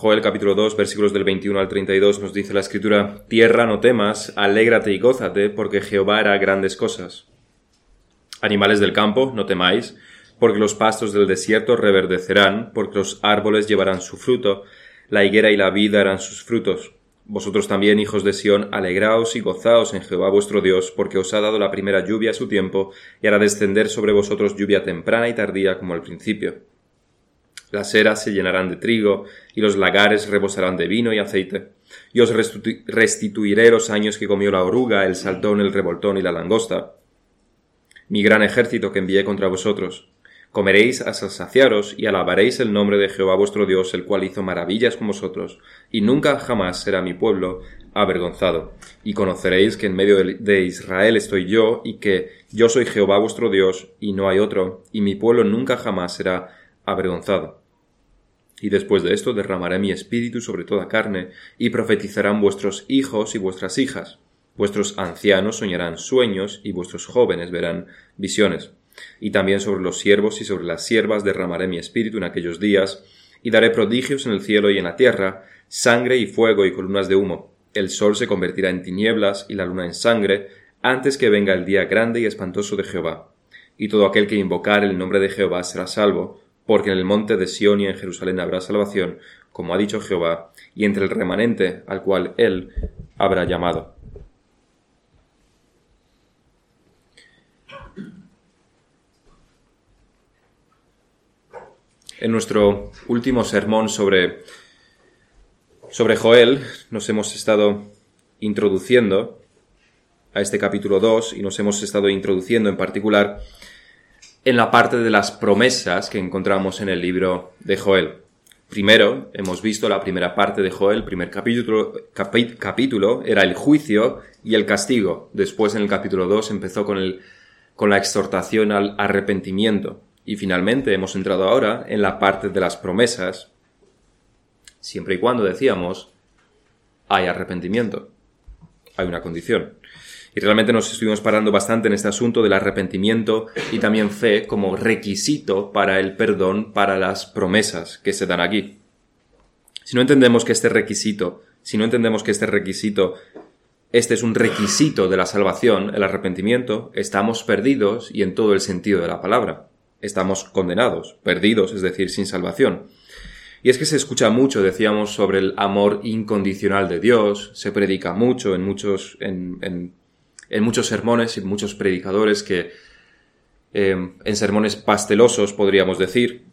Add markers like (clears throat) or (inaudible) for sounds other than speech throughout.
Joel capítulo 2 versículos del 21 al 32 nos dice la escritura, Tierra no temas, alégrate y gózate, porque Jehová hará grandes cosas. Animales del campo, no temáis, porque los pastos del desierto reverdecerán, porque los árboles llevarán su fruto, la higuera y la vida harán sus frutos. Vosotros también, hijos de Sión, alegraos y gozaos en Jehová vuestro Dios, porque os ha dado la primera lluvia a su tiempo, y hará descender sobre vosotros lluvia temprana y tardía como al principio. Las eras se llenarán de trigo, y los lagares rebosarán de vino y aceite. Y os restituiré los años que comió la oruga, el saltón, el revoltón y la langosta. Mi gran ejército que envié contra vosotros. Comeréis hasta saciaros y alabaréis el nombre de Jehová vuestro Dios, el cual hizo maravillas con vosotros, y nunca jamás será mi pueblo avergonzado. Y conoceréis que en medio de Israel estoy yo, y que yo soy Jehová vuestro Dios, y no hay otro, y mi pueblo nunca jamás será avergonzado. Y después de esto derramaré mi espíritu sobre toda carne, y profetizarán vuestros hijos y vuestras hijas. Vuestros ancianos soñarán sueños, y vuestros jóvenes verán visiones. Y también sobre los siervos y sobre las siervas derramaré mi espíritu en aquellos días, y daré prodigios en el cielo y en la tierra, sangre y fuego y columnas de humo. El sol se convertirá en tinieblas y la luna en sangre, antes que venga el día grande y espantoso de Jehová. Y todo aquel que invocar el nombre de Jehová será salvo, porque en el monte de Sión y en Jerusalén habrá salvación, como ha dicho Jehová, y entre el remanente al cual él habrá llamado. En nuestro último sermón sobre, sobre Joel nos hemos estado introduciendo a este capítulo 2 y nos hemos estado introduciendo en particular en la parte de las promesas que encontramos en el libro de Joel. Primero, hemos visto la primera parte de Joel, el primer capítulo, capítulo era el juicio y el castigo. Después, en el capítulo 2, empezó con, el, con la exhortación al arrepentimiento. Y finalmente hemos entrado ahora en la parte de las promesas, siempre y cuando decíamos, hay arrepentimiento, hay una condición. Y realmente nos estuvimos parando bastante en este asunto del arrepentimiento y también fe como requisito para el perdón, para las promesas que se dan aquí. Si no entendemos que este requisito, si no entendemos que este requisito, este es un requisito de la salvación, el arrepentimiento, estamos perdidos y en todo el sentido de la palabra. Estamos condenados, perdidos, es decir, sin salvación. Y es que se escucha mucho, decíamos, sobre el amor incondicional de Dios, se predica mucho en muchos, en, en en muchos sermones y muchos predicadores que eh, en sermones pastelosos podríamos decir.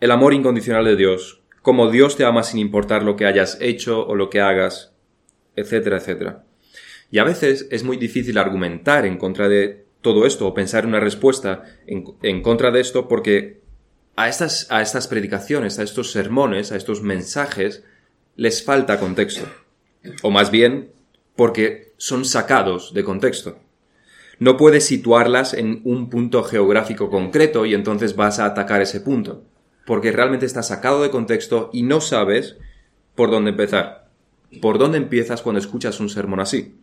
El amor incondicional de Dios, como Dios te ama sin importar lo que hayas hecho o lo que hagas, etcétera, etcétera. Y a veces es muy difícil argumentar en contra de todo esto o pensar una respuesta en, en contra de esto porque a estas, a estas predicaciones, a estos sermones, a estos mensajes, les falta contexto. O más bien, porque son sacados de contexto. No puedes situarlas en un punto geográfico concreto y entonces vas a atacar ese punto, porque realmente está sacado de contexto y no sabes por dónde empezar. ¿Por dónde empiezas cuando escuchas un sermón así?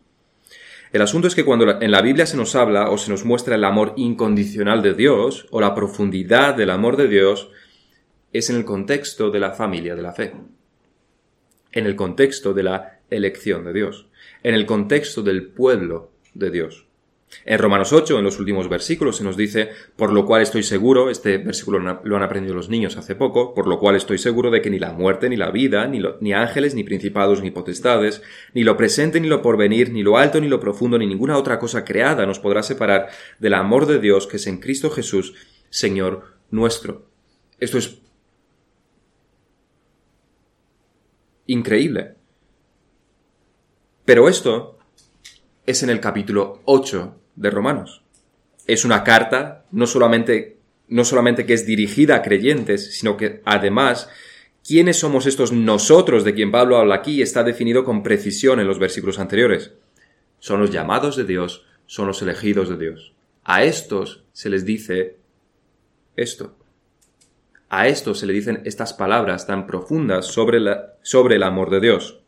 El asunto es que cuando en la Biblia se nos habla o se nos muestra el amor incondicional de Dios o la profundidad del amor de Dios, es en el contexto de la familia de la fe, en el contexto de la elección de Dios en el contexto del pueblo de Dios. En Romanos 8, en los últimos versículos, se nos dice, por lo cual estoy seguro, este versículo lo han aprendido los niños hace poco, por lo cual estoy seguro de que ni la muerte, ni la vida, ni, ni ángeles, ni principados, ni potestades, ni lo presente, ni lo porvenir, ni lo alto, ni lo profundo, ni ninguna otra cosa creada nos podrá separar del amor de Dios que es en Cristo Jesús, Señor nuestro. Esto es increíble. Pero esto es en el capítulo 8 de Romanos. Es una carta no solamente, no solamente que es dirigida a creyentes, sino que además quiénes somos estos nosotros de quien Pablo habla aquí está definido con precisión en los versículos anteriores. Son los llamados de Dios, son los elegidos de Dios. A estos se les dice esto. A estos se le dicen estas palabras tan profundas sobre, la, sobre el amor de Dios.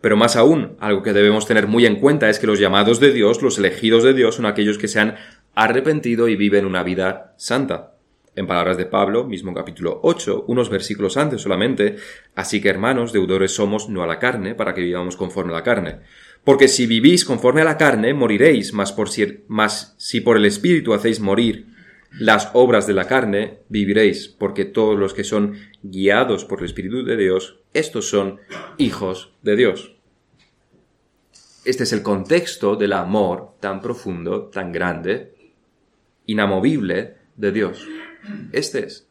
Pero más aún, algo que debemos tener muy en cuenta es que los llamados de Dios, los elegidos de Dios, son aquellos que se han arrepentido y viven una vida santa. En palabras de Pablo, mismo capítulo 8, unos versículos antes solamente, así que hermanos, deudores somos no a la carne, para que vivamos conforme a la carne. Porque si vivís conforme a la carne, moriréis, mas, por si, mas si por el Espíritu hacéis morir las obras de la carne, viviréis, porque todos los que son guiados por el Espíritu de Dios, estos son hijos de Dios. Este es el contexto del amor tan profundo, tan grande, inamovible de Dios. Este es.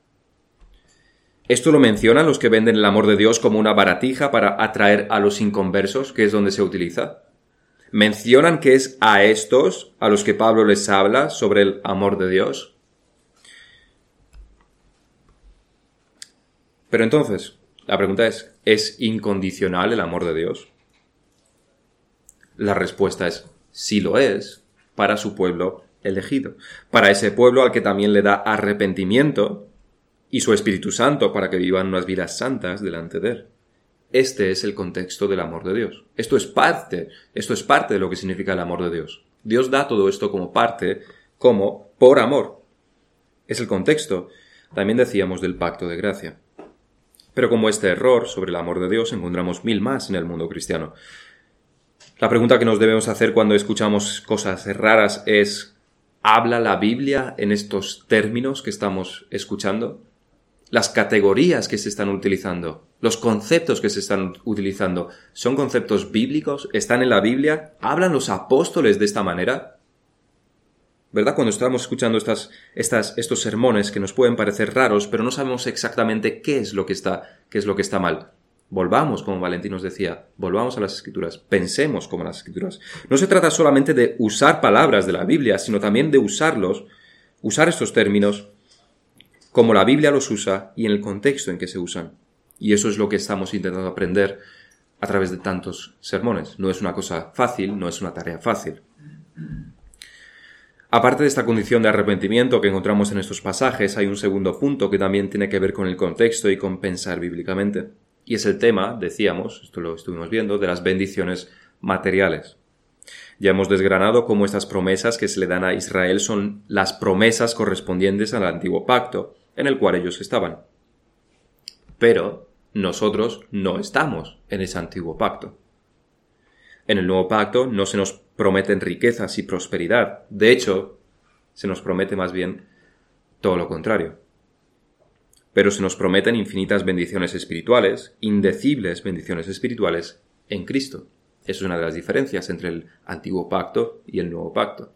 Esto lo mencionan los que venden el amor de Dios como una baratija para atraer a los inconversos, que es donde se utiliza. Mencionan que es a estos a los que Pablo les habla sobre el amor de Dios. Pero entonces, la pregunta es, ¿es incondicional el amor de Dios? La respuesta es, sí lo es, para su pueblo elegido, para ese pueblo al que también le da arrepentimiento y su Espíritu Santo para que vivan unas vidas santas delante de Él. Este es el contexto del amor de Dios. Esto es parte, esto es parte de lo que significa el amor de Dios. Dios da todo esto como parte, como por amor. Es el contexto, también decíamos, del pacto de gracia. Pero como este error sobre el amor de Dios encontramos mil más en el mundo cristiano. La pregunta que nos debemos hacer cuando escuchamos cosas raras es ¿Habla la Biblia en estos términos que estamos escuchando? Las categorías que se están utilizando, los conceptos que se están utilizando, ¿son conceptos bíblicos? ¿Están en la Biblia? ¿Hablan los apóstoles de esta manera? ¿Verdad? Cuando estamos escuchando estos sermones que nos pueden parecer raros, pero no sabemos exactamente qué es lo que está, qué es lo que está mal. Volvamos, como Valentín nos decía, volvamos a las escrituras, pensemos como las escrituras. No se trata solamente de usar palabras de la Biblia, sino también de usarlos, usar estos términos como la Biblia los usa y en el contexto en que se usan. Y eso es lo que estamos intentando aprender a través de tantos sermones. No es una cosa fácil, no es una tarea fácil. Aparte de esta condición de arrepentimiento que encontramos en estos pasajes, hay un segundo punto que también tiene que ver con el contexto y con pensar bíblicamente. Y es el tema, decíamos, esto lo estuvimos viendo, de las bendiciones materiales. Ya hemos desgranado cómo estas promesas que se le dan a Israel son las promesas correspondientes al antiguo pacto, en el cual ellos estaban. Pero nosotros no estamos en ese antiguo pacto. En el nuevo pacto no se nos prometen riquezas y prosperidad. De hecho, se nos promete más bien todo lo contrario pero se nos prometen infinitas bendiciones espirituales, indecibles bendiciones espirituales en Cristo. Es una de las diferencias entre el antiguo pacto y el nuevo pacto.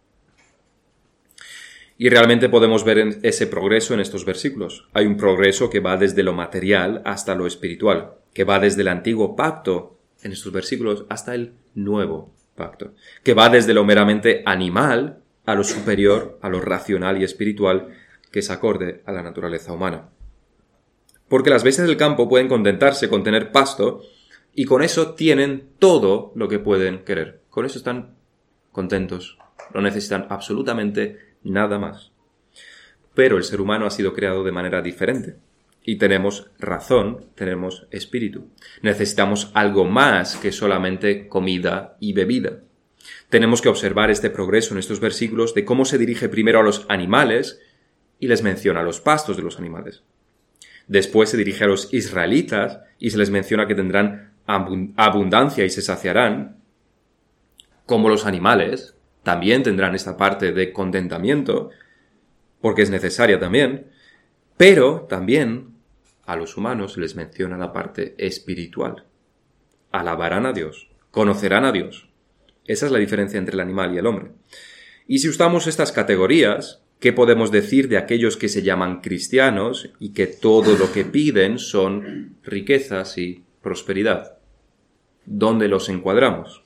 Y realmente podemos ver ese progreso en estos versículos. Hay un progreso que va desde lo material hasta lo espiritual, que va desde el antiguo pacto en estos versículos hasta el nuevo que va desde lo meramente animal a lo superior, a lo racional y espiritual, que es acorde a la naturaleza humana porque las bestias del campo pueden contentarse con tener pasto y con eso tienen todo lo que pueden querer. Con eso están contentos, no necesitan absolutamente nada más. Pero el ser humano ha sido creado de manera diferente. Y tenemos razón, tenemos espíritu. Necesitamos algo más que solamente comida y bebida. Tenemos que observar este progreso en estos versículos de cómo se dirige primero a los animales y les menciona los pastos de los animales. Después se dirige a los israelitas y se les menciona que tendrán abundancia y se saciarán, como los animales, también tendrán esta parte de contentamiento, porque es necesaria también, pero también a los humanos les menciona la parte espiritual. Alabarán a Dios, conocerán a Dios. Esa es la diferencia entre el animal y el hombre. Y si usamos estas categorías, ¿Qué podemos decir de aquellos que se llaman cristianos y que todo lo que piden son riquezas y prosperidad? ¿Dónde los encuadramos?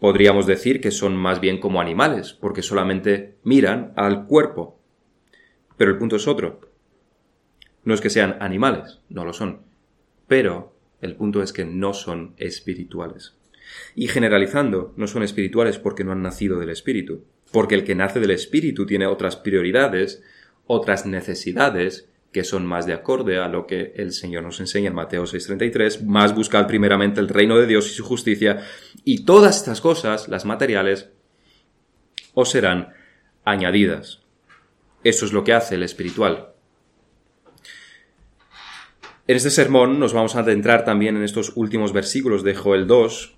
Podríamos decir que son más bien como animales, porque solamente miran al cuerpo. Pero el punto es otro. No es que sean animales, no lo son. Pero el punto es que no son espirituales. Y generalizando, no son espirituales porque no han nacido del espíritu, porque el que nace del Espíritu tiene otras prioridades, otras necesidades que son más de acorde a lo que el Señor nos enseña en Mateo 6:33, más buscad primeramente el reino de Dios y su justicia, y todas estas cosas, las materiales, os serán añadidas. Eso es lo que hace el espiritual. En este sermón nos vamos a adentrar también en estos últimos versículos de Joel 2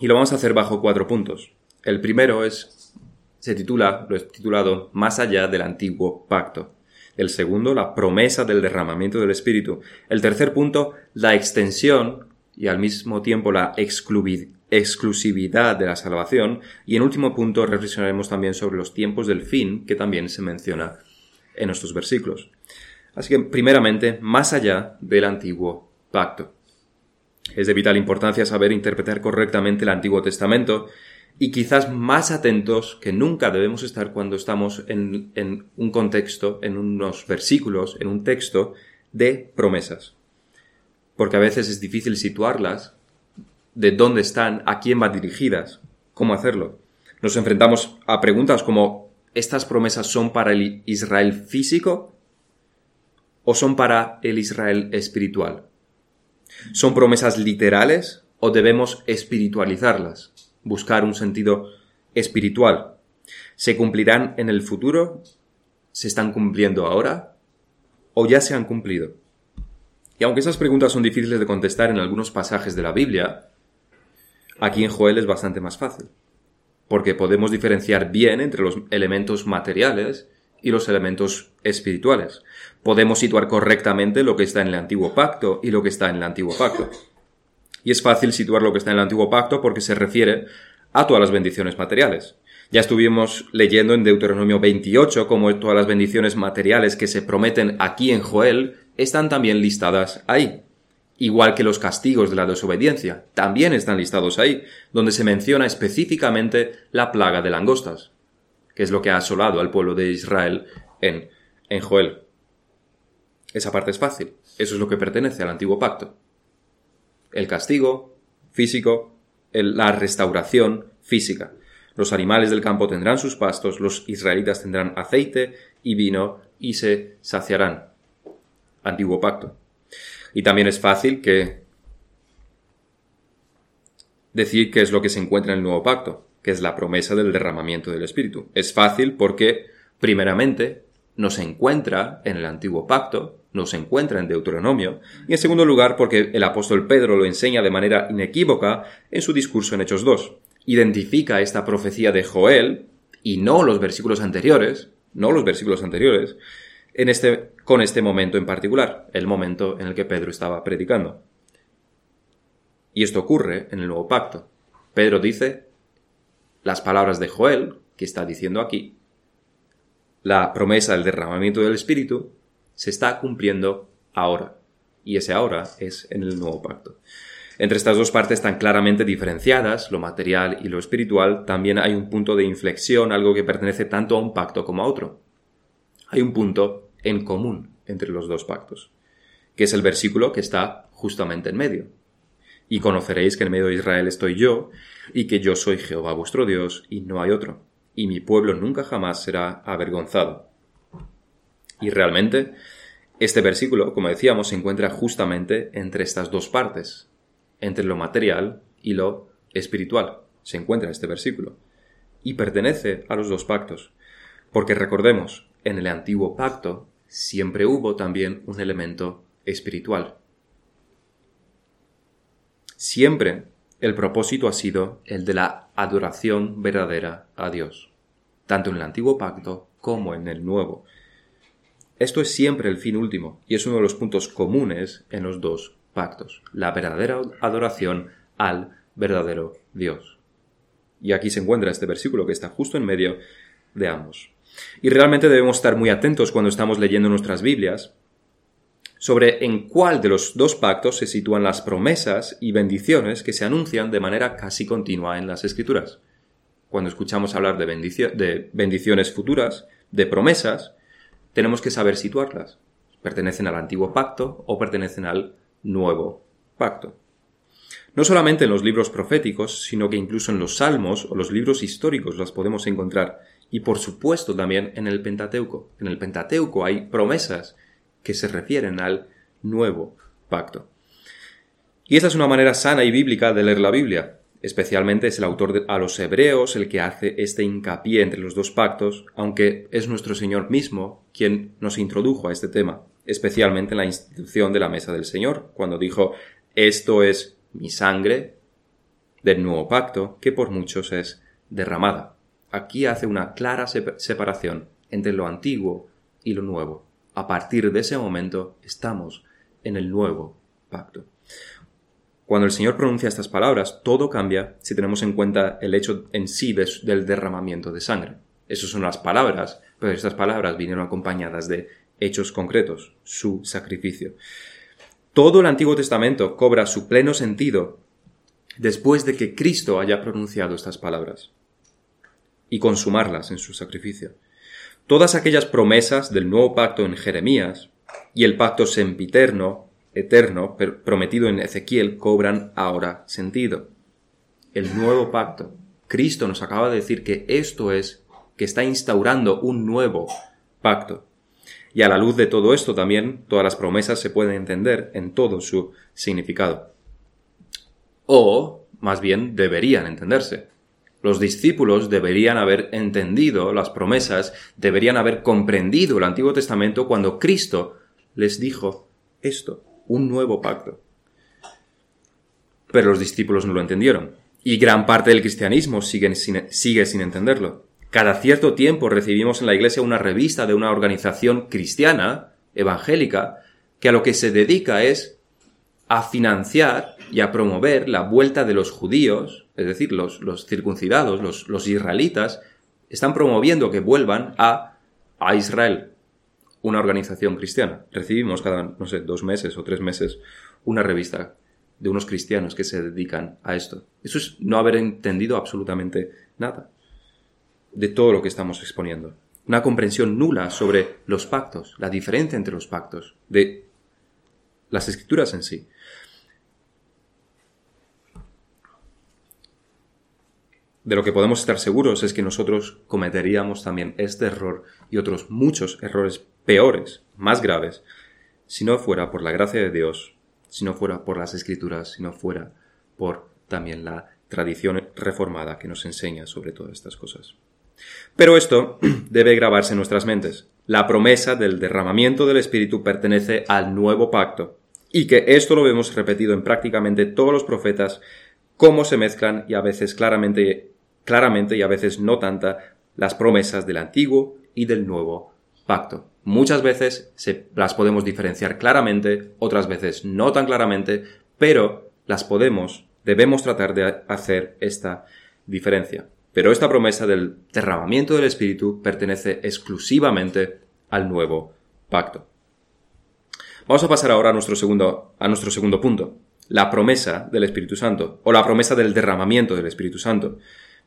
y lo vamos a hacer bajo cuatro puntos. El primero es, se titula, lo he titulado Más allá del antiguo pacto. El segundo, la promesa del derramamiento del Espíritu. El tercer punto, la extensión y al mismo tiempo la exclusividad de la salvación. Y en último punto, reflexionaremos también sobre los tiempos del fin, que también se menciona en estos versículos. Así que, primeramente, más allá del antiguo pacto. Es de vital importancia saber interpretar correctamente el Antiguo Testamento y quizás más atentos que nunca debemos estar cuando estamos en, un contexto, en unos versículos, en un texto de promesas. Porque a veces es difícil situarlas, de dónde están, a quién van dirigidas, cómo hacerlo. Nos enfrentamos a preguntas como ¿estas promesas son para el Israel físico o son para el Israel espiritual? ¿Son promesas literales o debemos espiritualizarlas? Buscar un sentido espiritual. ¿Se cumplirán en el futuro? ¿Se están cumpliendo ahora? ¿O ya se han cumplido? Y aunque esas preguntas son difíciles de contestar en algunos pasajes de la Biblia, aquí en Joel es bastante más fácil, porque podemos diferenciar bien entre los elementos materiales y los elementos espirituales. Podemos situar correctamente lo que está en el antiguo pacto y lo que está en el antiguo pacto. Y es fácil situar lo que está en el antiguo pacto porque se refiere a todas las bendiciones materiales. Ya estuvimos leyendo en Deuteronomio 28 cómo todas las bendiciones materiales que se prometen aquí en Joel están también listadas ahí. Igual que los castigos de la desobediencia, también están listados ahí, donde se menciona específicamente la plaga de langostas que es lo que ha asolado al pueblo de Israel en, en Joel. Esa parte es fácil. Eso es lo que pertenece al antiguo pacto. El castigo físico, la restauración física. Los animales del campo tendrán sus pastos, los israelitas tendrán aceite y vino y se saciarán. Antiguo pacto. Y también es fácil que decir qué es lo que se encuentra en el nuevo pacto que es la promesa del derramamiento del Espíritu. Es fácil porque, primeramente, nos encuentra en el antiguo pacto, nos encuentra en Deuteronomio, y en segundo lugar porque el apóstol Pedro lo enseña de manera inequívoca en su discurso en Hechos 2. Identifica esta profecía de Joel, y no los versículos anteriores, no los versículos anteriores, en este, con este momento en particular, el momento en el que Pedro estaba predicando. Y esto ocurre en el nuevo pacto. Pedro dice, las palabras de Joel, que está diciendo aquí, la promesa del derramamiento del Espíritu, se está cumpliendo ahora. Y ese ahora es en el nuevo pacto. Entre estas dos partes tan claramente diferenciadas, lo material y lo espiritual, también hay un punto de inflexión, algo que pertenece tanto a un pacto como a otro. Hay un punto en común entre los dos pactos, que es el versículo que está justamente en medio. Y conoceréis que en medio de Israel estoy yo, y que yo soy Jehová vuestro Dios y no hay otro, y mi pueblo nunca jamás será avergonzado. Y realmente, este versículo, como decíamos, se encuentra justamente entre estas dos partes, entre lo material y lo espiritual. Se encuentra este versículo. Y pertenece a los dos pactos. Porque recordemos, en el antiguo pacto siempre hubo también un elemento espiritual. Siempre el propósito ha sido el de la adoración verdadera a Dios, tanto en el antiguo pacto como en el nuevo. Esto es siempre el fin último y es uno de los puntos comunes en los dos pactos, la verdadera adoración al verdadero Dios. Y aquí se encuentra este versículo que está justo en medio de ambos. Y realmente debemos estar muy atentos cuando estamos leyendo nuestras Biblias, sobre en cuál de los dos pactos se sitúan las promesas y bendiciones que se anuncian de manera casi continua en las Escrituras. Cuando escuchamos hablar de, de bendiciones futuras, de promesas, tenemos que saber situarlas. ¿Pertenecen al antiguo pacto o pertenecen al nuevo pacto? No solamente en los libros proféticos, sino que incluso en los salmos o los libros históricos las podemos encontrar. Y por supuesto también en el Pentateuco. En el Pentateuco hay promesas que se refieren al nuevo pacto. Y esta es una manera sana y bíblica de leer la Biblia. Especialmente es el autor a los hebreos el que hace este hincapié entre los dos pactos, aunque es nuestro Señor mismo quien nos introdujo a este tema, especialmente en la institución de la mesa del Señor, cuando dijo, esto es mi sangre del nuevo pacto, que por muchos es derramada. Aquí hace una clara separación entre lo antiguo y lo nuevo. A partir de ese momento estamos en el nuevo pacto. Cuando el Señor pronuncia estas palabras, todo cambia si tenemos en cuenta el hecho en sí del derramamiento de sangre. Esas son las palabras, pero estas palabras vinieron acompañadas de hechos concretos, su sacrificio. Todo el Antiguo Testamento cobra su pleno sentido después de que Cristo haya pronunciado estas palabras y consumarlas en su sacrificio. Todas aquellas promesas del nuevo pacto en Jeremías y el pacto sempiterno eterno prometido en Ezequiel cobran ahora sentido. El nuevo pacto. Cristo nos acaba de decir que esto es, que está instaurando un nuevo pacto. Y a la luz de todo esto también todas las promesas se pueden entender en todo su significado. O, más bien, deberían entenderse. Los discípulos deberían haber entendido las promesas, deberían haber comprendido el Antiguo Testamento cuando Cristo les dijo esto un nuevo pacto. Pero los discípulos no lo entendieron, y gran parte del cristianismo sigue sin, entenderlo. Cada cierto tiempo recibimos en la iglesia una revista de una organización cristiana, evangélica, que a lo que se dedica es a financiar y a promover la vuelta de los judíos, es decir, los, los circuncidados, los, los, israelitas, están promoviendo que vuelvan a, a Israel una organización cristiana. Recibimos cada, no sé, dos meses o tres meses una revista de unos cristianos que se dedican a esto. Eso es no haber entendido absolutamente nada de todo lo que estamos exponiendo. Una comprensión nula sobre los pactos, la diferencia entre los pactos, de las escrituras en sí. De lo que podemos estar seguros es que nosotros cometeríamos también este error y otros muchos errores peores, más graves, si no fuera por la gracia de Dios, si no fuera por las escrituras, si no fuera por también la tradición reformada que nos enseña sobre todas estas cosas. Pero esto (clears throat) debe grabarse en nuestras mentes. La promesa del derramamiento del Espíritu pertenece al nuevo pacto, y que esto lo vemos repetido en prácticamente todos los profetas, cómo se mezclan y a veces claramente, claramente y a veces no tanta las promesas del antiguo y del nuevo pacto. Muchas veces se, las podemos diferenciar claramente, otras veces no tan claramente, pero las podemos, debemos tratar de hacer esta diferencia. Pero esta promesa del derramamiento del Espíritu pertenece exclusivamente al nuevo pacto. Vamos a pasar ahora a nuestro segundo, a nuestro segundo punto, la promesa del Espíritu Santo, o la promesa del derramamiento del Espíritu Santo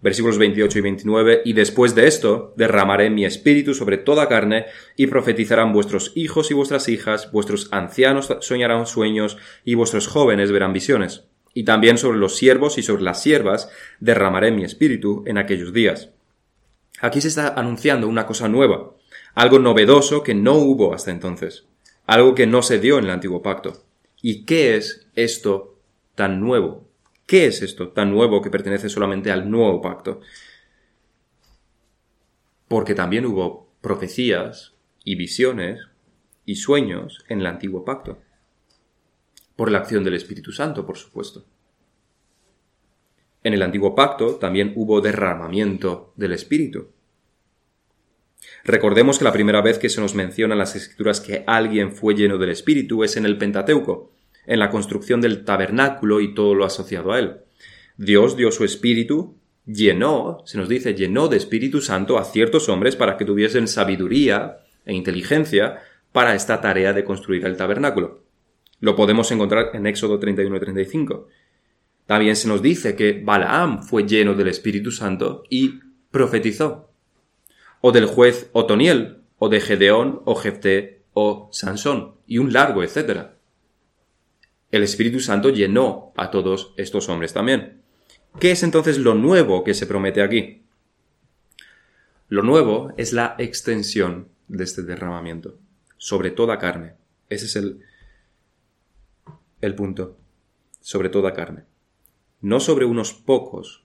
versículos 28 y 29, y después de esto derramaré mi espíritu sobre toda carne, y profetizarán vuestros hijos y vuestras hijas, vuestros ancianos soñarán sueños, y vuestros jóvenes verán visiones. Y también sobre los siervos y sobre las siervas derramaré mi espíritu en aquellos días. Aquí se está anunciando una cosa nueva, algo novedoso que no hubo hasta entonces, algo que no se dio en el antiguo pacto. ¿Y qué es esto tan nuevo? ¿Qué es esto tan nuevo que pertenece solamente al nuevo pacto? Porque también hubo profecías y visiones y sueños en el antiguo pacto. Por la acción del Espíritu Santo, por supuesto. En el antiguo pacto también hubo derramamiento del Espíritu. Recordemos que la primera vez que se nos menciona en las Escrituras que alguien fue lleno del Espíritu es en el Pentateuco, en la construcción del tabernáculo y todo lo asociado a él. Dios dio su espíritu, llenó, se nos dice, llenó de Espíritu Santo a ciertos hombres para que tuviesen sabiduría e inteligencia para esta tarea de construir el tabernáculo. Lo podemos encontrar en Éxodo 31 y 35. También se nos dice que Balaam fue lleno del Espíritu Santo y profetizó. O del juez Otoniel, o de Gedeón, o Jefté, o Sansón, y un largo etcétera el Espíritu Santo llenó a todos estos hombres también. ¿Qué es entonces lo nuevo que se promete aquí? Lo nuevo es la extensión de este derramamiento sobre toda carne. Ese es el, el punto. Sobre toda carne. no sobre unos pocos,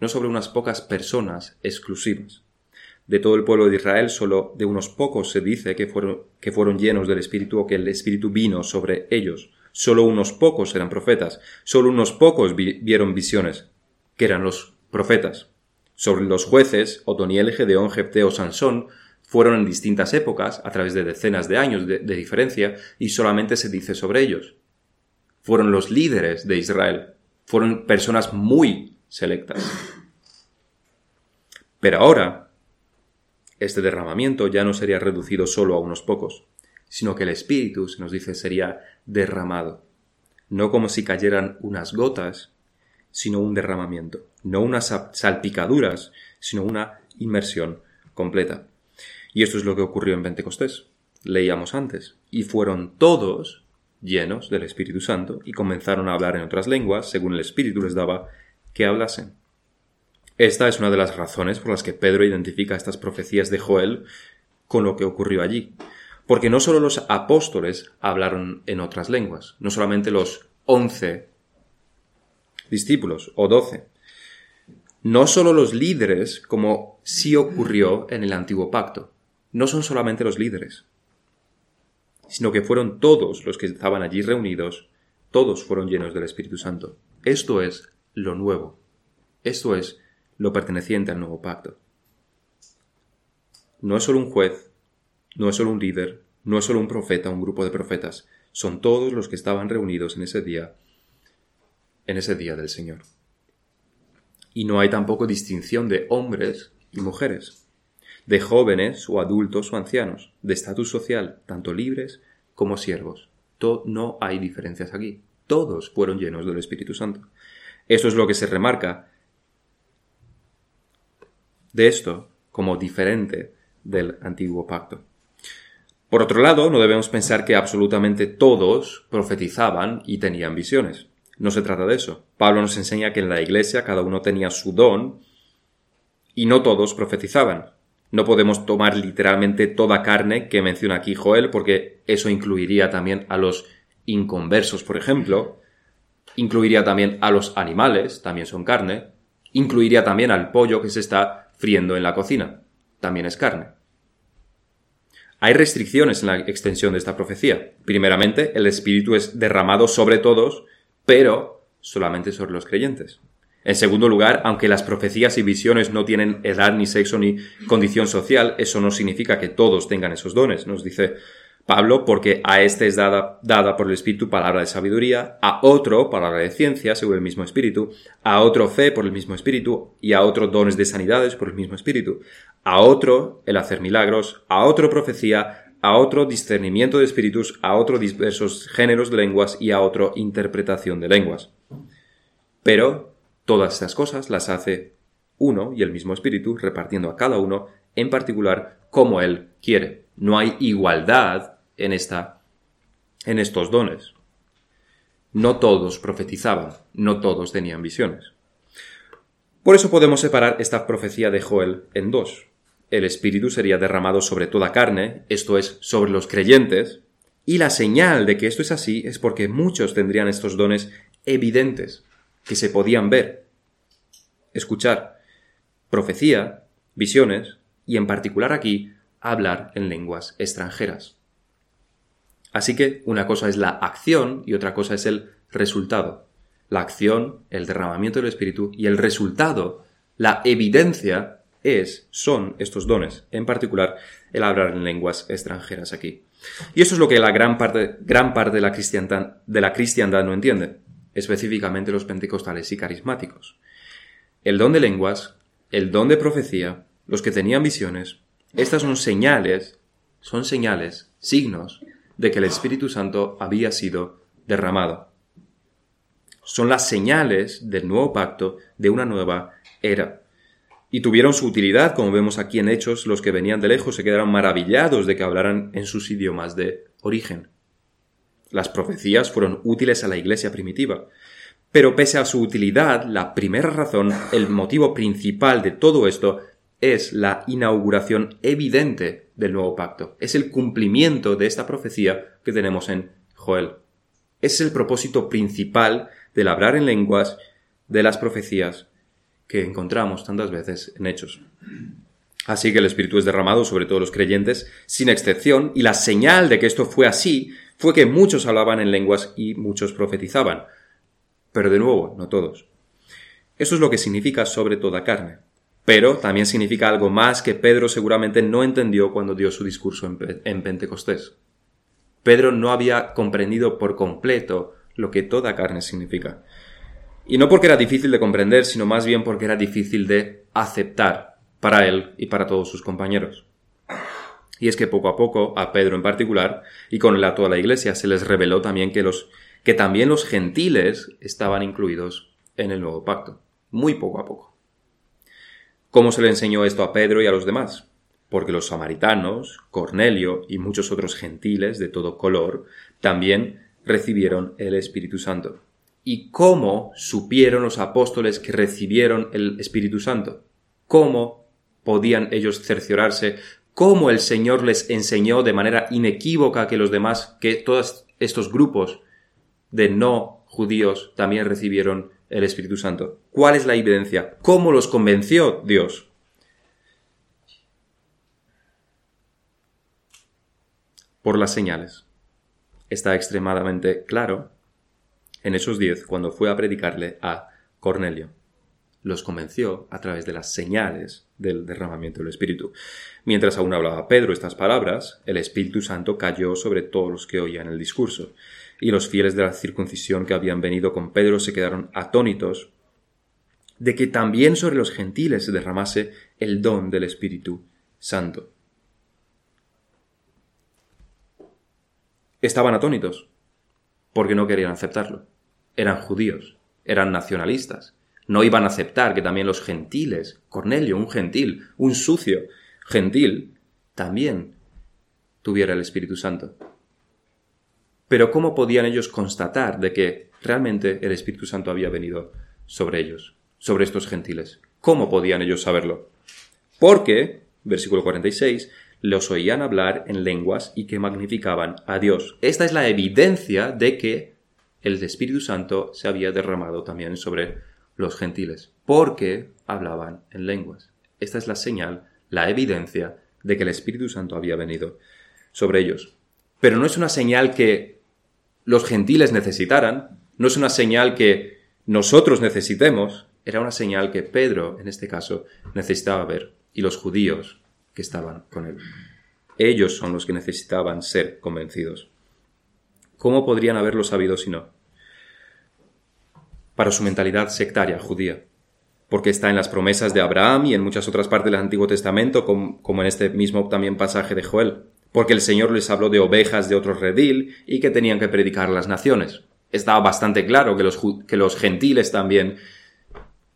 no sobre unas pocas personas exclusivas. De todo el pueblo de Israel, solo de unos pocos se dice que fueron, que fueron llenos del Espíritu o que el Espíritu vino sobre ellos. Solo unos pocos eran profetas, solo unos pocos vieron visiones, que eran los profetas. Sobre los jueces, Otoniel, Gedeón, Jepteo, Sansón, fueron en distintas épocas, a través de decenas de años de, de diferencia, y solamente se dice sobre ellos. Fueron los líderes de Israel, fueron personas muy selectas. Pero ahora, este derramamiento ya no sería reducido solo a unos pocos, sino que el Espíritu, se nos dice, sería derramado. No como si cayeran unas gotas, sino un derramamiento. No unas salpicaduras, sino una inmersión completa. Y esto es lo que ocurrió en Pentecostés. Leíamos antes. Y fueron todos llenos del Espíritu Santo y comenzaron a hablar en otras lenguas según el Espíritu les daba que hablasen. Esta es una de las razones por las que Pedro identifica estas profecías de Joel con lo que ocurrió allí. Porque no solo los apóstoles hablaron en otras lenguas, no solamente los once discípulos o doce, no solo los líderes, como sí ocurrió en el antiguo pacto, no son solamente los líderes, sino que fueron todos los que estaban allí reunidos, todos fueron llenos del Espíritu Santo. Esto es lo nuevo, esto es lo perteneciente al nuevo pacto. No es solo un juez, no es solo un líder, no es solo un profeta, un grupo de profetas, son todos los que estaban reunidos en ese día, en ese día del Señor. Y no hay tampoco distinción de hombres y mujeres, de jóvenes o adultos o ancianos, de estatus social, tanto libres como siervos. no hay diferencias aquí. Todos fueron llenos del Espíritu Santo. Eso es lo que se remarca de esto como diferente del antiguo pacto. Por otro lado, no debemos pensar que absolutamente todos profetizaban y tenían visiones. No se trata de eso. Pablo nos enseña que en la iglesia cada uno tenía su don y no todos profetizaban. No podemos tomar literalmente toda carne que menciona aquí Joel porque eso incluiría también a los inconversos, por ejemplo, incluiría también a los animales, también son carne, incluiría también al pollo que se está friendo en la cocina, también es carne. Hay restricciones en la extensión de esta profecía. Primeramente, el Espíritu es derramado sobre todos, pero solamente sobre los creyentes. En segundo lugar, aunque las profecías y visiones no tienen edad ni sexo ni condición social, eso no significa que todos tengan esos dones. Nos dice Pablo, porque a este es dada, por el Espíritu palabra de sabiduría, a otro palabra de ciencia, según el mismo Espíritu, a otro fe por el mismo Espíritu, y a otro dones de sanidades por el mismo Espíritu, a otro el hacer milagros, a otro profecía, a otro discernimiento de espíritus, a otro diversos géneros de lenguas y a otro interpretación de lenguas. Pero todas estas cosas las hace uno y el mismo espíritu, repartiendo a cada uno en particular como él quiere. No hay igualdad en esta en estos dones. No todos profetizaban, no todos tenían visiones. Por eso podemos separar esta profecía de Joel en dos el Espíritu sería derramado sobre toda carne, esto es, sobre los creyentes, y la señal de que esto es así es porque muchos tendrían estos dones evidentes, que se podían ver, escuchar, profecía, visiones, y en particular aquí, hablar en lenguas extranjeras. Así que una cosa es la acción y otra cosa es el resultado. La acción, el derramamiento del Espíritu y el resultado, la evidencia es, son estos dones, en particular el hablar en lenguas extranjeras aquí. Y eso es lo que la gran parte, gran parte de, la de la cristiandad no entiende, específicamente los pentecostales y carismáticos. El don de lenguas, el don de profecía, los que tenían visiones, estas son señales, son señales, signos de que el Espíritu Santo había sido derramado. Son las señales del nuevo pacto de una nueva era y tuvieron su utilidad, como vemos aquí en Hechos, los que venían de lejos se quedaron maravillados de que hablaran en sus idiomas de origen. Las profecías fueron útiles a la iglesia primitiva, pero pese a su utilidad, la primera razón, el motivo principal de todo esto, es la inauguración evidente del nuevo pacto. Es el cumplimiento de esta profecía que tenemos en Joel. Es el propósito principal del hablar en lenguas de las profecías que encontramos tantas veces en Hechos. Así que el Espíritu es derramado sobre todos los creyentes, sin excepción, y la señal de que esto fue así fue que muchos hablaban en lenguas y muchos profetizaban. Pero de nuevo, no todos. Eso es lo que significa sobre toda carne. Pero también significa algo más que Pedro seguramente no entendió cuando dio su discurso en, Pentecostés. Pedro no había comprendido por completo lo que toda carne significa. Y no porque era difícil de comprender, sino más bien porque era difícil de aceptar para él y para todos sus compañeros. Y es que poco a poco, a Pedro en particular, y con él a toda la iglesia, se les reveló también que, los, que también los gentiles estaban incluidos en el nuevo pacto. Muy poco a poco. ¿Cómo se le enseñó esto a Pedro y a los demás? Porque los samaritanos, Cornelio y muchos otros gentiles de todo color también recibieron el Espíritu Santo. ¿Y cómo supieron los apóstoles que recibieron el Espíritu Santo? ¿Cómo podían ellos cerciorarse? ¿Cómo el Señor les enseñó de manera inequívoca que los demás, que todos estos grupos de no judíos también recibieron el Espíritu Santo? ¿Cuál es la evidencia? ¿Cómo los convenció Dios? Por las señales. Está extremadamente claro en esos diez cuando fue a predicarle a Cornelio. Los convenció a través de las señales del derramamiento del Espíritu. Mientras aún hablaba Pedro estas palabras, el Espíritu Santo cayó sobre todos los que oían el discurso y los fieles de la circuncisión que habían venido con Pedro se quedaron atónitos de que también sobre los gentiles se derramase el don del Espíritu Santo. Estaban atónitos, porque no querían aceptarlo. Eran judíos, eran nacionalistas. No iban a aceptar que también los gentiles, Cornelio, un gentil, un sucio gentil, también tuviera el Espíritu Santo. Pero ¿cómo podían ellos constatar de que realmente el Espíritu Santo había venido sobre ellos, sobre estos gentiles? ¿Cómo podían ellos saberlo? Porque, versículo 46, los oían hablar en lenguas y que magnificaban a Dios. Esta es la evidencia de que el Espíritu Santo se había derramado también sobre los gentiles, porque hablaban en lenguas. Esta es la señal, la evidencia de que el Espíritu Santo había venido sobre ellos. Pero no es una señal que los gentiles necesitaran, no es una señal que nosotros necesitemos, era una señal que Pedro, en este caso, necesitaba ver, y los judíos que estaban con él. Ellos son los que necesitaban ser convencidos. ¿Cómo podrían haberlo sabido si no? Para su mentalidad sectaria judía, porque está en las promesas de Abraham y en muchas otras partes del Antiguo Testamento, como en este mismo también pasaje de Joel porque el Señor les habló de ovejas de otro redil y que tenían que predicar las naciones. Estaba bastante claro que los, que los gentiles también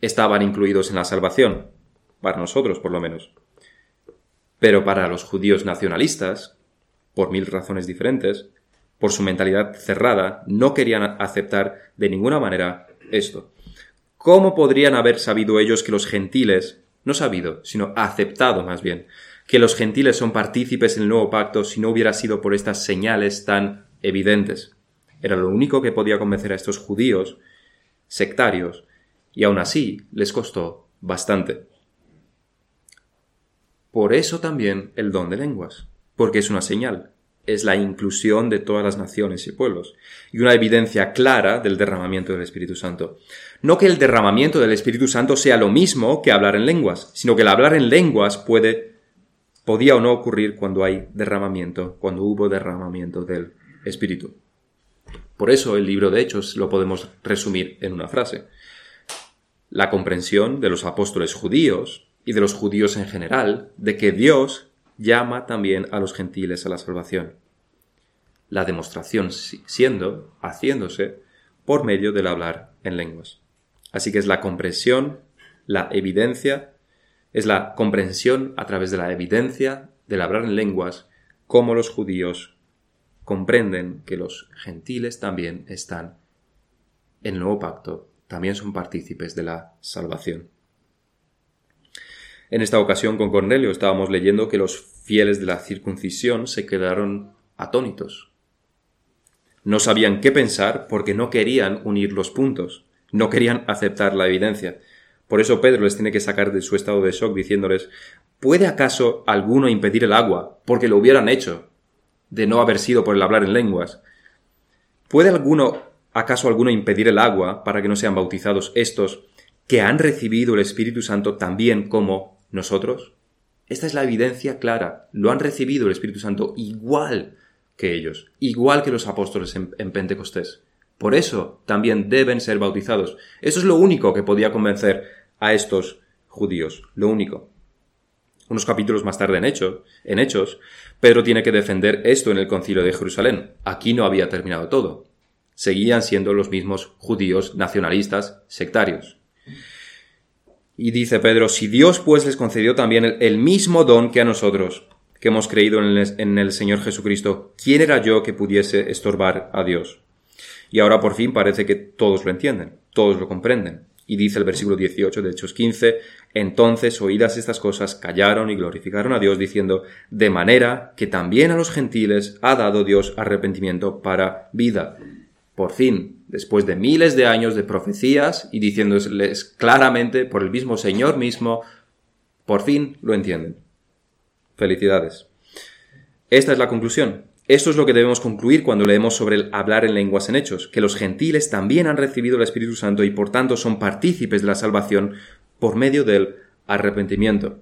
estaban incluidos en la salvación, para nosotros por lo menos. Pero para los judíos nacionalistas, por mil razones diferentes, por su mentalidad cerrada, no querían aceptar de ninguna manera esto. ¿Cómo podrían haber sabido ellos que los gentiles, no sabido, sino aceptado más bien, que los gentiles son partícipes en el nuevo pacto si no hubiera sido por estas señales tan evidentes. Era lo único que podía convencer a estos judíos sectarios, y aún así les costó bastante. Por eso también el don de lenguas, porque es una señal, es la inclusión de todas las naciones y pueblos, y una evidencia clara del derramamiento del Espíritu Santo. No que el derramamiento del Espíritu Santo sea lo mismo que hablar en lenguas, sino que el hablar en lenguas puede podía o no ocurrir cuando hay derramamiento, cuando hubo derramamiento del Espíritu. Por eso el libro de Hechos lo podemos resumir en una frase. La comprensión de los apóstoles judíos y de los judíos en general de que Dios llama también a los gentiles a la salvación. La demostración siendo, haciéndose, por medio del hablar en lenguas. Así que es la comprensión, la evidencia es la comprensión a través de la evidencia del hablar en lenguas cómo los judíos comprenden que los gentiles también están en el nuevo pacto, también son partícipes de la salvación. En esta ocasión con Cornelio estábamos leyendo que los fieles de la circuncisión se quedaron atónitos. No sabían qué pensar porque no querían unir los puntos no querían aceptar la evidencia. Por eso Pedro les tiene que sacar de su estado de shock diciéndoles, ¿puede acaso alguno impedir el agua porque lo hubieran hecho de no haber sido por el hablar en lenguas? ¿Puede alguno, acaso alguno impedir el agua para que no sean bautizados estos que han recibido el Espíritu Santo también como nosotros? Esta es la evidencia clara. Lo han recibido el Espíritu Santo igual que ellos, igual que los apóstoles en, en Pentecostés. Por eso también deben ser bautizados. Eso es lo único que podía convencer a estos judíos, lo único. Unos capítulos más tarde en Hechos, en Hechos, Pedro tiene que defender esto en el concilio de Jerusalén. Aquí no había terminado todo. Seguían siendo los mismos judíos nacionalistas sectarios. Y dice Pedro, si Dios pues les concedió también el, mismo don que a nosotros, que hemos creído en el, en el Señor Jesucristo, ¿quién era yo que pudiese estorbar a Dios? Y ahora por fin parece que todos lo entienden, todos lo comprenden. Y dice el versículo 18 de Hechos 15, entonces oídas estas cosas callaron y glorificaron a Dios diciendo, de manera que también a los gentiles ha dado Dios arrepentimiento para vida. Por fin, después de miles de años de profecías y diciéndoles claramente por el mismo Señor mismo, por fin lo entienden. Felicidades. Esta es la conclusión. Esto es lo que debemos concluir cuando leemos sobre el hablar en lenguas en hechos, que los gentiles también han recibido el Espíritu Santo y por tanto son partícipes de la salvación por medio del arrepentimiento.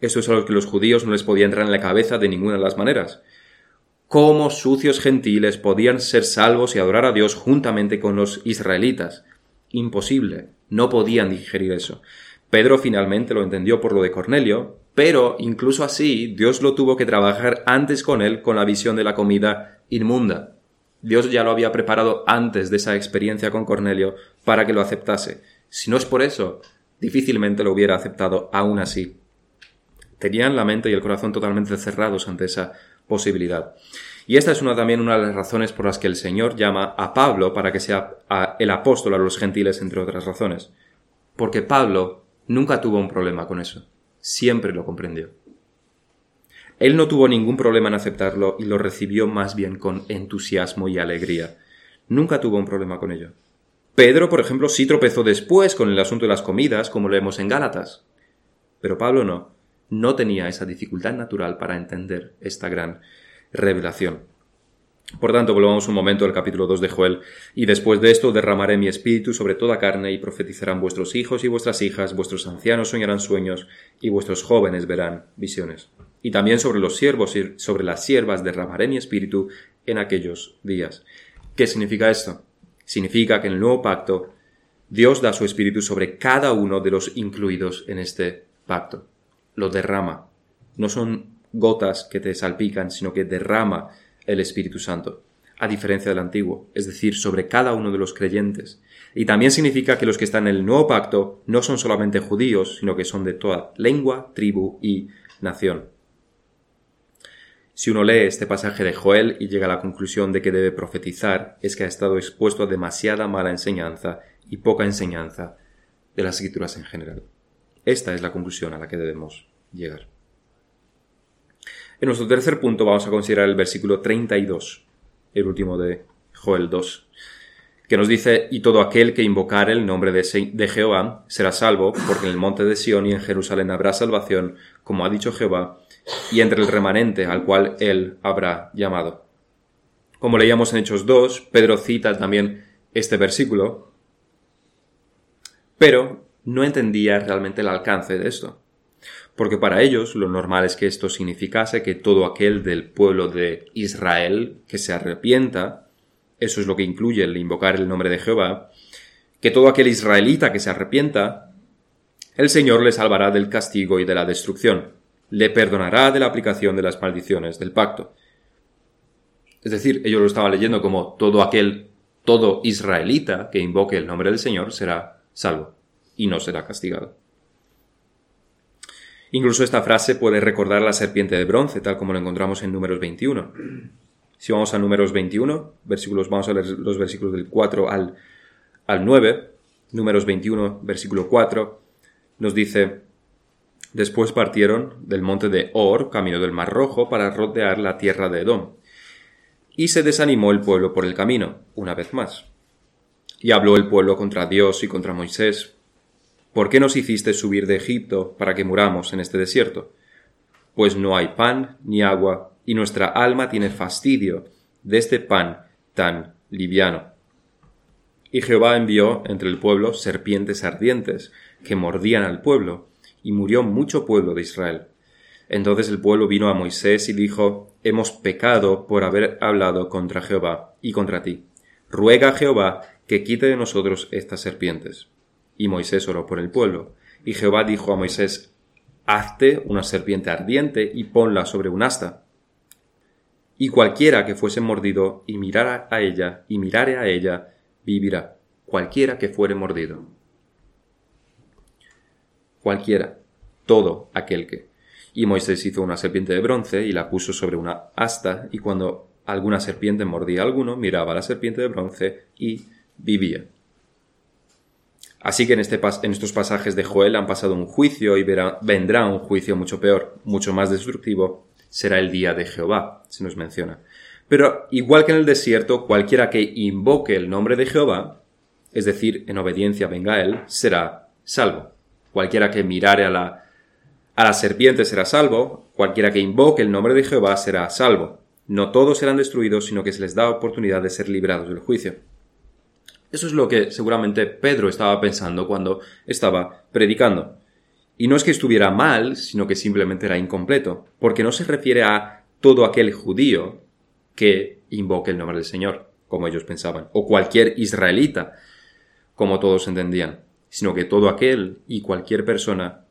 Eso es algo que los judíos no les podía entrar en la cabeza de ninguna de las maneras. ¿Cómo sucios gentiles podían ser salvos y adorar a Dios juntamente con los israelitas? Imposible. No podían digerir eso. Pedro finalmente lo entendió por lo de Cornelio, pero incluso así Dios lo tuvo que trabajar antes con él con la visión de la comida inmunda. Dios ya lo había preparado antes de esa experiencia con Cornelio para que lo aceptase. Si no es por eso, difícilmente lo hubiera aceptado aún así. Tenían la mente y el corazón totalmente cerrados ante esa posibilidad. Y esta es una, también una de las razones por las que el Señor llama a Pablo para que sea el apóstol a los gentiles, entre otras razones. Porque Pablo nunca tuvo un problema con eso siempre lo comprendió. Él no tuvo ningún problema en aceptarlo y lo recibió más bien con entusiasmo y alegría. Nunca tuvo un problema con ello. Pedro, por ejemplo, sí tropezó después con el asunto de las comidas, como leemos en Gálatas. Pero Pablo no. No tenía esa dificultad natural para entender esta gran revelación. Por tanto, volvamos un momento al capítulo 2 de Joel. Y después de esto derramaré mi espíritu sobre toda carne y profetizarán vuestros hijos y vuestras hijas, vuestros ancianos soñarán sueños y vuestros jóvenes verán visiones. Y también sobre los siervos y sobre las siervas derramaré mi espíritu en aquellos días. ¿Qué significa esto? Significa que en el nuevo pacto Dios da su espíritu sobre cada uno de los incluidos en este pacto. Lo derrama. No son gotas que te salpican, sino que derrama el Espíritu Santo, a diferencia del antiguo, es decir, sobre cada uno de los creyentes. Y también significa que los que están en el nuevo pacto no son solamente judíos, sino que son de toda lengua, tribu y nación. Si uno lee este pasaje de Joel y llega a la conclusión de que debe profetizar, es que ha estado expuesto a demasiada mala enseñanza y poca enseñanza de las escrituras en general. Esta es la conclusión a la que debemos llegar. En nuestro tercer punto vamos a considerar el versículo 32, el último de Joel 2, que nos dice, y todo aquel que invocare el nombre de, Jehová será salvo, porque en el monte de Sión y en Jerusalén habrá salvación, como ha dicho Jehová, y entre el remanente al cual él habrá llamado. Como leíamos en Hechos 2, Pedro cita también este versículo, pero no entendía realmente el alcance de esto porque para ellos lo normal es que esto significase que todo aquel del pueblo de Israel que se arrepienta, eso es lo que incluye el invocar el nombre de Jehová, que todo aquel israelita que se arrepienta, el Señor le salvará del castigo y de la destrucción, le perdonará de la aplicación de las maldiciones del pacto. Es decir, ellos lo estaban leyendo como todo aquel, todo israelita que invoque el nombre del Señor será salvo y no será castigado. Incluso esta frase puede recordar la serpiente de bronce, tal como lo encontramos en Números 21. Si vamos a Números 21, versículos, vamos a leer los versículos del 4 al, al 9. Números 21, versículo 4, nos dice, Después partieron del monte de Or, camino del Mar Rojo, para rodear la tierra de Edom. Y se desanimó el pueblo por el camino, una vez más. Y habló el pueblo contra Dios y contra Moisés. ¿Por qué nos hiciste subir de Egipto para que muramos en este desierto? Pues no hay pan ni agua, y nuestra alma tiene fastidio de este pan tan liviano. Y Jehová envió entre el pueblo serpientes ardientes, que mordían al pueblo, y murió mucho pueblo de Israel. Entonces el pueblo vino a Moisés y dijo, Hemos pecado por haber hablado contra Jehová y contra ti. Ruega a Jehová que quite de nosotros estas serpientes. Y Moisés oró por el pueblo. Y Jehová dijo a Moisés, Hazte una serpiente ardiente y ponla sobre un asta. Y cualquiera que fuese mordido y mirara a ella y mirare a ella, vivirá. Cualquiera que fuere mordido. Cualquiera. Todo aquel que. Y Moisés hizo una serpiente de bronce y la puso sobre una asta, y cuando alguna serpiente mordía a alguno, miraba a la serpiente de bronce y vivía. Así que en, este en estos pasajes de Joel han pasado un juicio y vendrá un juicio mucho peor, mucho más destructivo, será el día de Jehová, se nos menciona. Pero igual que en el desierto, cualquiera que invoque el nombre de Jehová, es decir, en obediencia venga a él, será salvo. Cualquiera que mirare a la serpiente será salvo, cualquiera que invoque el nombre de Jehová será salvo. No todos serán destruidos, sino que se les da oportunidad de ser librados del juicio. Eso es lo que seguramente Pedro estaba pensando cuando estaba predicando. Y no es que estuviera mal, sino que simplemente era incompleto, porque no se refiere a todo aquel judío que invoque el nombre del Señor, como ellos pensaban, o cualquier israelita, como todos entendían, sino que todo aquel y cualquier persona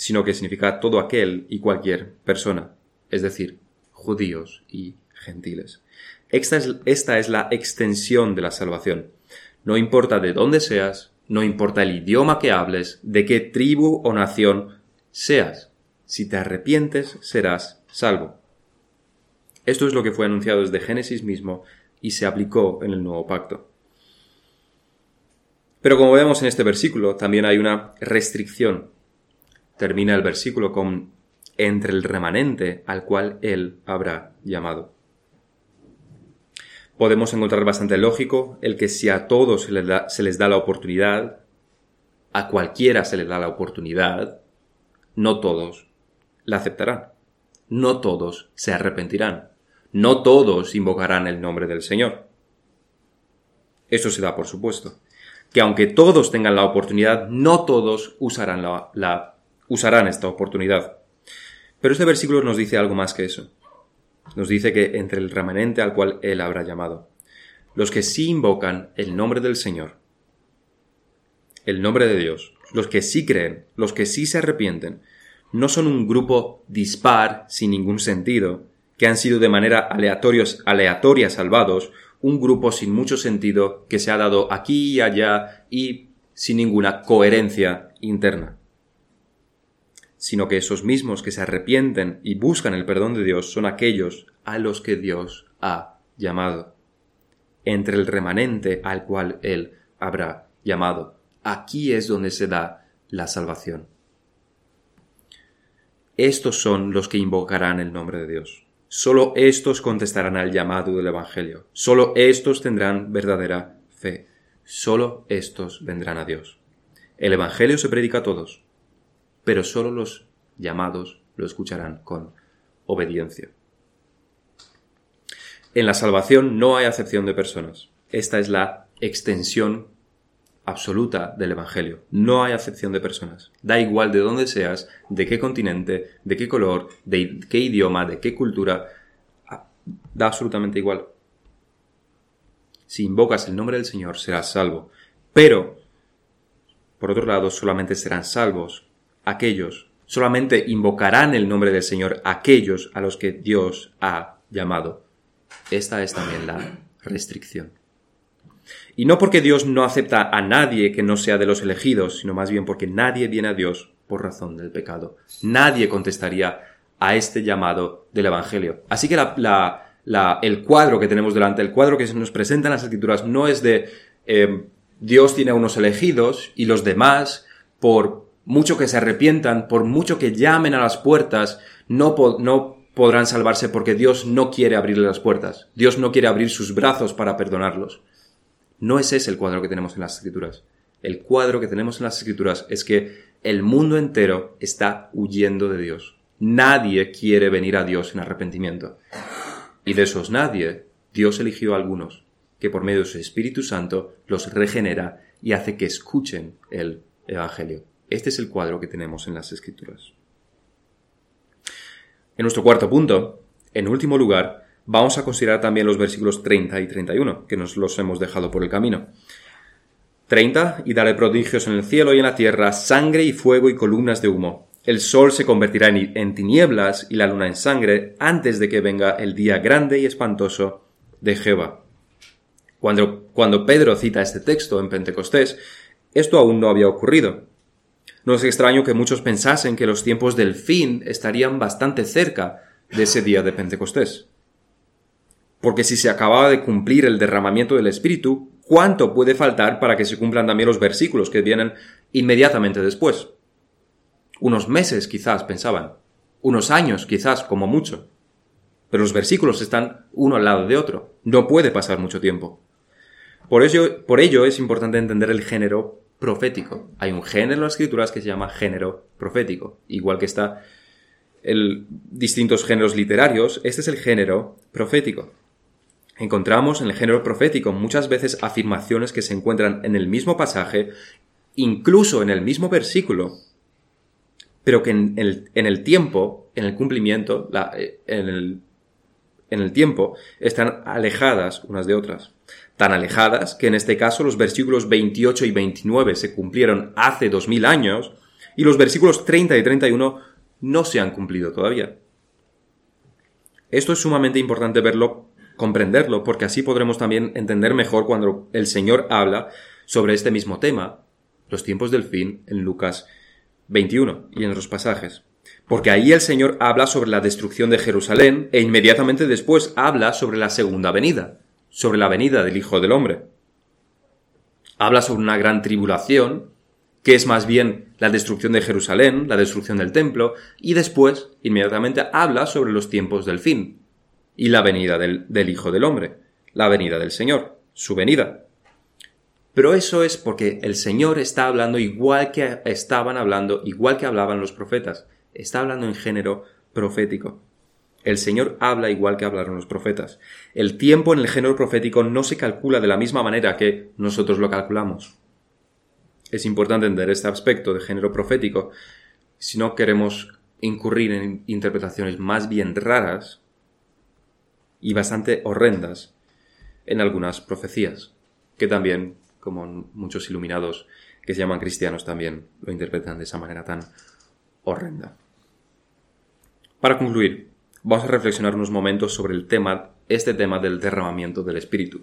sino que significa todo aquel y cualquier persona, es decir, judíos y gentiles. Esta es, la extensión de la salvación. No importa de dónde seas, no importa el idioma que hables, de qué tribu o nación seas. Si te arrepientes, serás salvo. Esto es lo que fue anunciado desde Génesis mismo y se aplicó en el nuevo pacto. Pero como vemos en este versículo, también hay una restricción termina el versículo con entre el remanente al cual él habrá llamado. Podemos encontrar bastante lógico el que si a todos se les, da, la oportunidad, a cualquiera se les da la oportunidad, no todos la aceptarán. No todos se arrepentirán. No todos invocarán el nombre del Señor. Eso se da por supuesto. Que aunque todos tengan la oportunidad, no todos usarán esta oportunidad. Pero este versículo nos dice algo más que eso. Nos dice que entre el remanente al cual Él habrá llamado, los que sí invocan el nombre del Señor, el nombre de Dios, los que sí creen, los que sí se arrepienten, no son un grupo dispar sin ningún sentido, que han sido de manera aleatoria salvados, un grupo sin mucho sentido que se ha dado aquí y allá y sin ninguna coherencia interna sino que esos mismos que se arrepienten y buscan el perdón de Dios son aquellos a los que Dios ha llamado, entre el remanente al cual Él habrá llamado. Aquí es donde se da la salvación. Estos son los que invocarán el nombre de Dios. Solo estos contestarán al llamado del Evangelio. Solo estos tendrán verdadera fe. Solo estos vendrán a Dios. El Evangelio se predica a todos, pero solo los llamados lo escucharán con obediencia. En la salvación no hay acepción de personas. Esta es la extensión absoluta del Evangelio. No hay acepción de personas. Da igual de dónde seas, de qué continente, de qué color, de qué idioma, de qué cultura. Da absolutamente igual. Si invocas el nombre del Señor serás salvo. Pero, por otro lado, solamente serán salvos aquellos, solamente invocarán el nombre del Señor aquellos a los que Dios ha llamado. Esta es también la restricción. Y no porque Dios no acepta a nadie que no sea de los elegidos, sino más bien porque nadie viene a Dios por razón del pecado. Nadie contestaría a este llamado del Evangelio. Así que el cuadro que tenemos delante, el cuadro que se nos presenta en las escrituras, no es de eh, Dios tiene a unos elegidos y los demás, por mucho que se arrepientan, por mucho que llamen a las puertas, no, no podrán salvarse porque Dios no quiere abrirle las puertas. Dios no quiere abrir sus brazos para perdonarlos. No es ese el cuadro que tenemos en las escrituras. El cuadro que tenemos en las escrituras es que el mundo entero está huyendo de Dios. Nadie quiere venir a Dios en arrepentimiento. Y de esos nadie, Dios eligió a algunos, que por medio de su Espíritu Santo los regenera y hace que escuchen el Evangelio. Este es el cuadro que tenemos en las Escrituras. En nuestro cuarto punto, en último lugar, vamos a considerar también los versículos 30 y 31, que nos los hemos dejado por el camino. 30. Y daré prodigios en el cielo y en la tierra, sangre y fuego y columnas de humo. El sol se convertirá en, tinieblas y la luna en sangre antes de que venga el día grande y espantoso de Jehová. Cuando, cuando Pedro cita este texto en Pentecostés, esto aún no había ocurrido. No es extraño que muchos pensasen que los tiempos del fin estarían bastante cerca de ese día de Pentecostés. Porque si se acababa de cumplir el derramamiento del Espíritu, ¿cuánto puede faltar para que se cumplan también los versículos que vienen inmediatamente después? Unos meses quizás, pensaban. Unos años quizás, como mucho. Pero los versículos están uno al lado de otro. No puede pasar mucho tiempo. Por ello, por ello es importante entender el género profético. Hay un género en las escrituras que se llama género profético. Igual que está el distintos géneros literarios, este es el género profético. Encontramos en el género profético muchas veces afirmaciones que se encuentran en el mismo pasaje, incluso en el mismo versículo, pero que en el, tiempo, en el cumplimiento, eh, en, el, en el tiempo, están alejadas unas de otras. Tan alejadas que en este caso los versículos 28 y 29 se cumplieron hace 2000 años y los versículos 30 y 31 no se han cumplido todavía. Esto es sumamente importante verlo, comprenderlo, porque así podremos también entender mejor cuando el Señor habla sobre este mismo tema, los tiempos del fin, en Lucas 21 y en otros pasajes. Porque ahí el Señor habla sobre la destrucción de Jerusalén e inmediatamente después habla sobre la segunda venida, sobre la venida del Hijo del Hombre. Habla sobre una gran tribulación, que es más bien la destrucción de Jerusalén, la destrucción del templo, y después, inmediatamente, habla sobre los tiempos del fin y la venida del, Hijo del Hombre, la venida del Señor, su venida. Pero eso es porque el Señor está hablando igual que estaban hablando, igual que hablaban los profetas. Está hablando en género profético. El Señor habla igual que hablaron los profetas. El tiempo en el género profético no se calcula de la misma manera que nosotros lo calculamos. Es importante entender este aspecto de género profético si no queremos incurrir en interpretaciones más bien raras y bastante horrendas en algunas profecías, que también como muchos iluminados que se llaman cristianos también lo interpretan de esa manera tan horrenda. Para concluir, vamos a reflexionar unos momentos sobre el tema, este tema del derramamiento del Espíritu.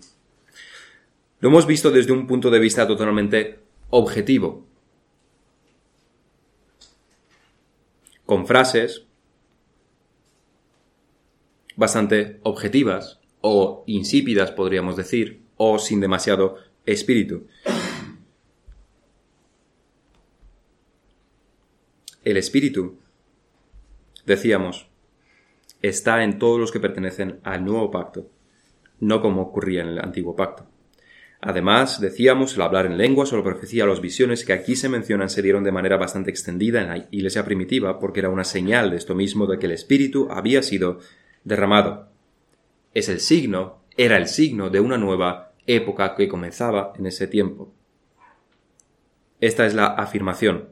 Lo hemos visto desde un punto de vista totalmente objetivo, con frases bastante objetivas o insípidas, podríamos decir, o sin demasiado espíritu. El espíritu, decíamos, está en todos los que pertenecen al nuevo pacto, no como ocurría en el antiguo pacto. Además, decíamos, el hablar en lenguas o la profecía o las visiones que aquí se mencionan se dieron de manera bastante extendida en la iglesia primitiva porque era una señal de esto mismo de que el Espíritu había sido derramado. Es el signo, era el signo de una nueva época que comenzaba en ese tiempo. Esta es la afirmación.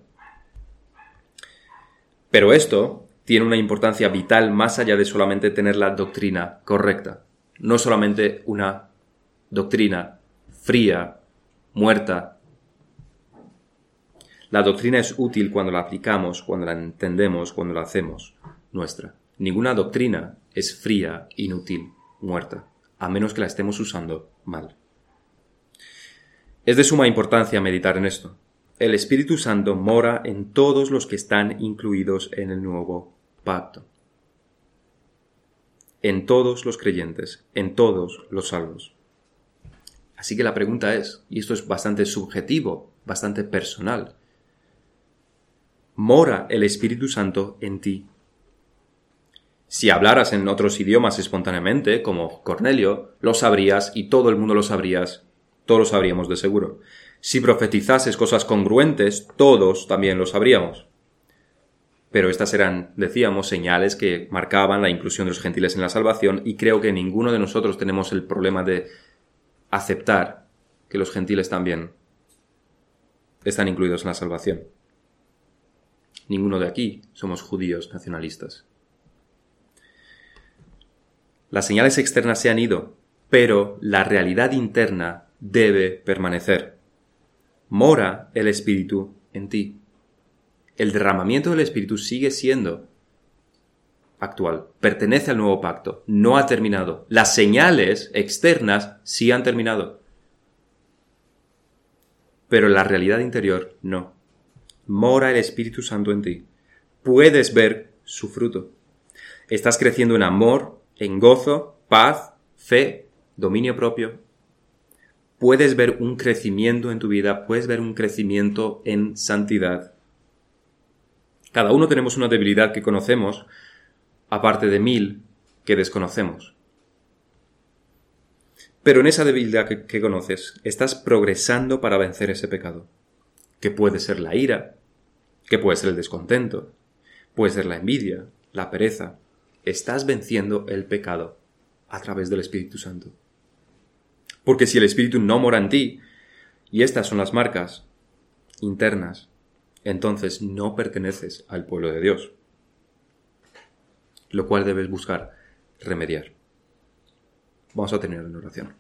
Pero esto tiene una importancia vital más allá de solamente tener la doctrina correcta. No solamente una doctrina fría, muerta. La doctrina es útil cuando la aplicamos, cuando la entendemos, cuando la hacemos nuestra. Ninguna doctrina es fría, inútil, muerta, a menos que la estemos usando mal. Es de suma importancia meditar en esto. El Espíritu Santo mora en todos los que están incluidos en el nuevo pacto. En todos los creyentes, en todos los salvos. Así que la pregunta es, y esto es bastante subjetivo, bastante personal, ¿mora el Espíritu Santo en ti? Si hablaras en otros idiomas espontáneamente, como Cornelio, lo sabrías y todo el mundo lo sabrías todos lo sabríamos de seguro. Si profetizases cosas congruentes, todos también lo sabríamos. Pero estas eran, decíamos, señales que marcaban la inclusión de los gentiles en la salvación y creo que ninguno de nosotros tenemos el problema de aceptar que los gentiles también están incluidos en la salvación. Ninguno de aquí somos judíos nacionalistas. Las señales externas se han ido, pero la realidad interna debe permanecer. Mora el Espíritu en ti. El derramamiento del Espíritu sigue siendo actual, pertenece al nuevo pacto, no ha terminado. Las señales externas sí han terminado. Pero la realidad interior no. Mora el Espíritu Santo en ti. Puedes ver su fruto. Estás creciendo en amor, en gozo, paz, fe, dominio propio. Puedes ver un crecimiento en tu vida, puedes ver un crecimiento en santidad. Cada uno tenemos una debilidad que conocemos, aparte de mil que desconocemos. Pero en esa debilidad que, conoces, estás progresando para vencer ese pecado, que puede ser la ira, que puede ser el descontento, puede ser la envidia, la pereza, estás venciendo el pecado a través del Espíritu Santo. Porque si el Espíritu no mora en ti, y estas son las marcas internas, entonces no perteneces al pueblo de Dios, lo cual debes buscar remediar. Vamos a tener una oración.